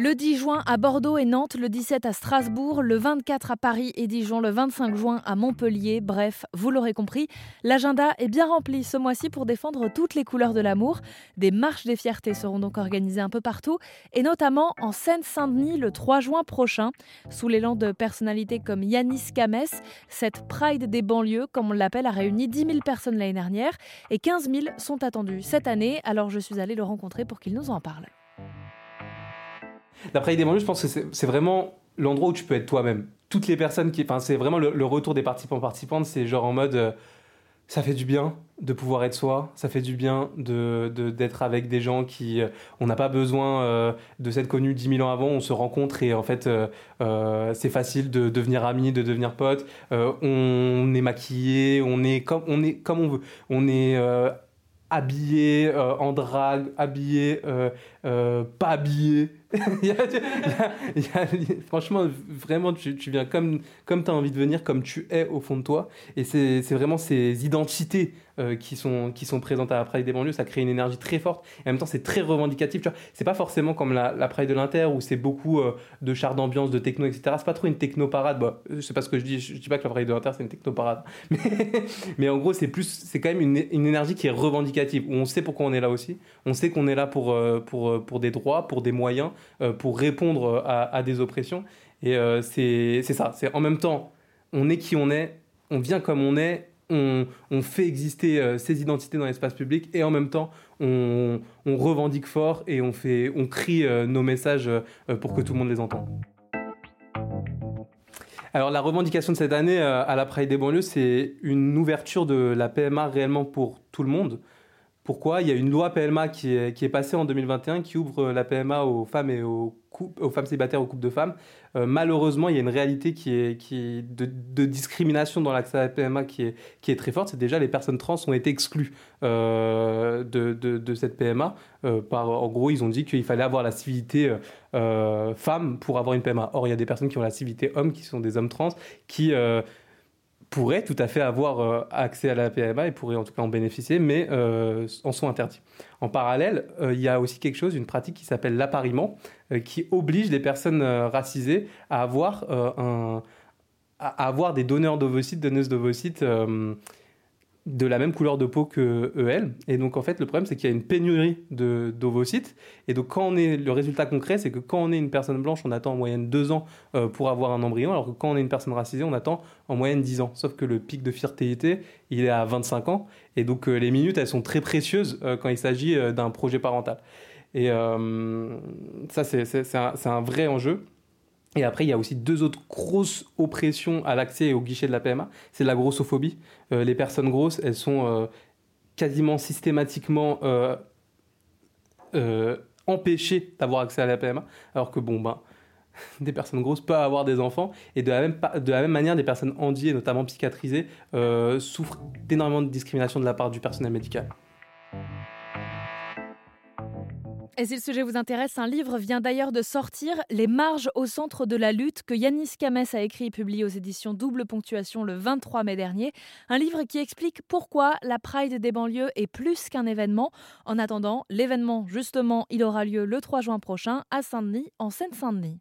Le 10 juin à Bordeaux et Nantes, le 17 à Strasbourg, le 24 à Paris et Dijon, le 25 juin à Montpellier. Bref, vous l'aurez compris, l'agenda est bien rempli ce mois-ci pour défendre toutes les couleurs de l'amour. Des marches des fiertés seront donc organisées un peu partout, et notamment en Seine-Saint-Denis le 3 juin prochain. Sous l'élan de personnalités comme Yanis Kamès, cette Pride des banlieues, comme on l'appelle, a réuni 10 000 personnes l'année dernière, et 15 000 sont attendus cette année. Alors je suis allée le rencontrer pour qu'il nous en parle. D'après banlieues, je pense que c'est vraiment l'endroit où tu peux être toi-même. Toutes les personnes qui. Enfin, c'est vraiment le, retour des participants participantes, c'est genre en mode. Euh, ça fait du bien de pouvoir être soi, ça fait du bien de, d'être avec des gens qui. Euh, on n'a pas besoin euh, de s'être connus 10 000 ans avant, on se rencontre et en fait, c'est facile de devenir ami, de devenir pote. on est maquillé, on est comme on, est comme on veut. On est habillé en drague, habillé, pas habillé. franchement, vraiment, tu, viens comme, comme tu as envie de venir, comme tu es au fond de toi. Et c'est vraiment ces identités euh, qui, sont, qui sont présentes à la Pride des banlieues. Ça crée une énergie très forte. Et en même temps, c'est très revendicatif. C'est pas forcément comme la, la de l'Inter où c'est beaucoup euh, de chars d'ambiance, de techno, etc. C'est pas trop une techno-parade. Bon, je sais pas ce que je dis. Je, dis pas que la Pride de l'Inter, c'est une techno-parade. Mais, mais en gros, c'est plus, c'est quand même une, une, énergie qui est revendicative. Où on sait pourquoi on est là aussi. On sait qu'on est là pour, euh, pour, pour des droits, pour des moyens euh, pour répondre à, des oppressions. Et euh, c'est ça, c'est en même temps, on est qui on est, on vient comme on est, on, fait exister euh, ces identités dans l'espace public et en même temps, on, on, revendique fort et on, fait, on crie nos messages pour que tout le monde les entende. Alors la revendication de cette année à la Pride des banlieues, c'est une ouverture de la PMA réellement pour tout le monde. Pourquoi Il y a une loi PMA qui est, qui est, passée en 2021 qui ouvre la PMA aux femmes et aux, aux femmes célibataires, aux couples de femmes. Euh, malheureusement, il y a une réalité qui est, qui de, de, discrimination dans l'accès à la PMA qui est, qui est très forte. C'est déjà les personnes trans ont été exclues euh, de, de, cette PMA. Euh, par, en gros, ils ont dit qu'il fallait avoir la civilité femme pour avoir une PMA. Or, il y a des personnes qui ont la civilité homme, qui sont des hommes trans, qui pourraient tout à fait avoir euh, accès à la PMA et pourraient en tout cas en bénéficier, mais euh, en sont interdits. En parallèle, euh, il y a aussi quelque chose, une pratique qui s'appelle l'appariement, qui oblige les personnes racisées à avoir, un, à avoir des donneurs d'ovocytes, donneuses d'ovocytes de la même couleur de peau que eux, Et donc, en fait, le problème, c'est qu'il y a une pénurie d'ovocytes. Et donc, quand on est, le résultat concret, c'est que quand on est une personne blanche, on attend en moyenne deux ans euh, pour avoir un embryon, alors que quand on est une personne racisée, on attend en moyenne 10 ans. Sauf que le pic de fertilité, il est à 25 ans. Et donc, euh, les minutes, elles sont très précieuses euh, quand il s'agit d'un projet parental. Et ça, c'est un vrai enjeu. Et après, il y a aussi deux autres grosses oppressions à l'accès et au guichet de la PMA. C'est la grossophobie. Euh, les personnes grosses, elles sont euh, quasiment systématiquement euh, empêchées d'avoir accès à la PMA. Alors que, bon, ben, des personnes grosses peuvent avoir des enfants. Et de la même, manière, des personnes handies, notamment psychiatrisées, souffrent d'énormément de discrimination de la part du personnel médical. Et si le sujet vous intéresse, un livre vient d'ailleurs de sortir, Les marges au centre de la lutte, que Yanis Kamès a écrit et publié aux éditions Double Ponctuation le 23 mai dernier. Un livre qui explique pourquoi la Pride des banlieues est plus qu'un événement. En attendant, l'événement, justement, il aura lieu le 3 juin prochain à Saint-Denis, en Seine-Saint-Denis.